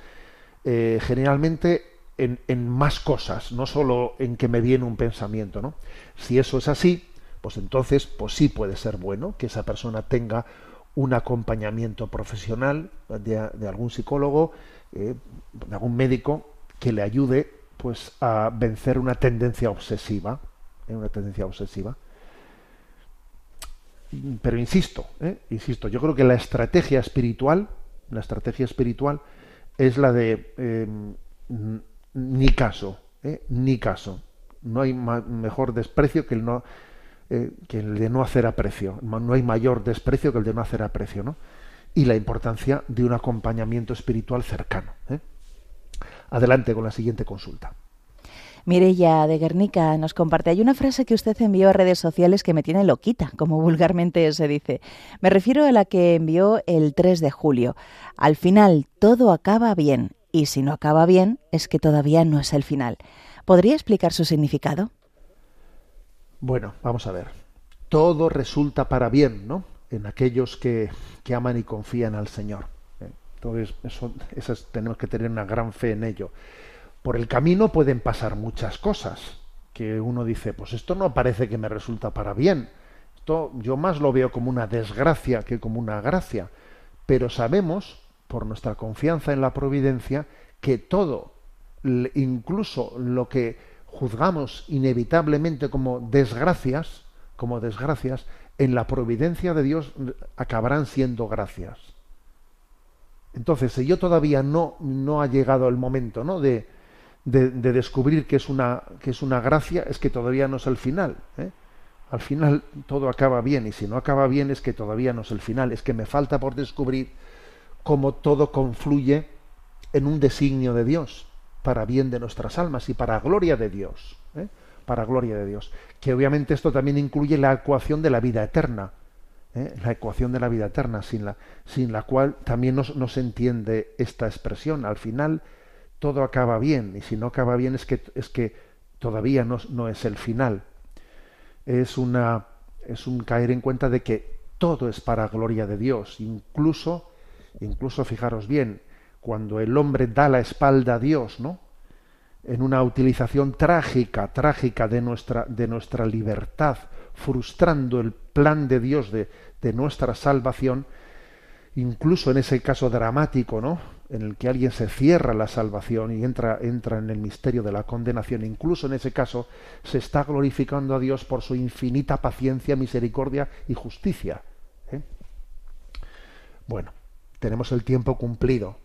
eh, generalmente en, en, más cosas, no solo en que me viene un pensamiento. ¿no? Si eso es así, pues entonces pues sí puede ser bueno que esa persona tenga un acompañamiento profesional de, algún psicólogo, eh, de algún médico que le ayude pues a vencer una tendencia obsesiva, ¿eh? una tendencia obsesiva. Pero insisto, ¿eh? insisto, yo creo que la estrategia espiritual, la estrategia espiritual es la de em, ni caso, ni caso. No hay mejor desprecio que el no eh, que el de no hacer aprecio. No hay mayor desprecio que el de no hacer aprecio, ¿no? Y la importancia de un acompañamiento espiritual cercano. ¿eh? Adelante con la siguiente consulta. Mirella de Guernica nos comparte. Hay una frase que usted envió a redes sociales que me tiene loquita, como vulgarmente se dice. Me refiero a la que envió el 3 de julio. Al final todo acaba bien, y si no acaba bien, es que todavía no es el final. ¿Podría explicar su significado? Bueno, vamos a ver. Todo resulta para bien, ¿no? En aquellos que, aman y confían al Señor. ¿eh? Entonces, eso, tenemos que tener una gran fe en ello. Por el camino pueden pasar muchas cosas que uno dice, pues esto no parece que me resulta para bien. Esto yo más lo veo como una desgracia que como una gracia. Pero sabemos, por nuestra confianza en la providencia, que todo, incluso lo que juzgamos inevitablemente como desgracias, como desgracias, en la providencia de Dios acabarán siendo gracias. Entonces, si yo todavía no, no ha llegado el momento ¿no? de, de, descubrir que es, una, que es una gracia, es que todavía no es el final. ¿eh? Al final todo acaba bien, y si no acaba bien es que todavía no es el final, es que me falta por descubrir cómo todo confluye en un designio de Dios para bien de nuestras almas y para gloria de Dios. ¿eh? Para gloria de Dios. Que obviamente esto también incluye la ecuación de la vida eterna. ¿eh? La ecuación de la vida eterna, sin la, sin la cual también no, se entiende esta expresión. Al final todo acaba bien, y si no acaba bien es que, es que todavía no, no es el final. Es, una, es un caer en cuenta de que todo es para gloria de Dios, incluso, incluso fijaros bien, cuando el hombre da la espalda a Dios, ¿no? En una utilización trágica, trágica de nuestra, de nuestra libertad, frustrando el plan de Dios de, de nuestra salvación, incluso en ese caso dramático, ¿no? En el que alguien se cierra la salvación y entra, entra en el misterio de la condenación, incluso en ese caso se está glorificando a Dios por su infinita paciencia, misericordia y justicia. ¿eh? Bueno, tenemos el tiempo cumplido.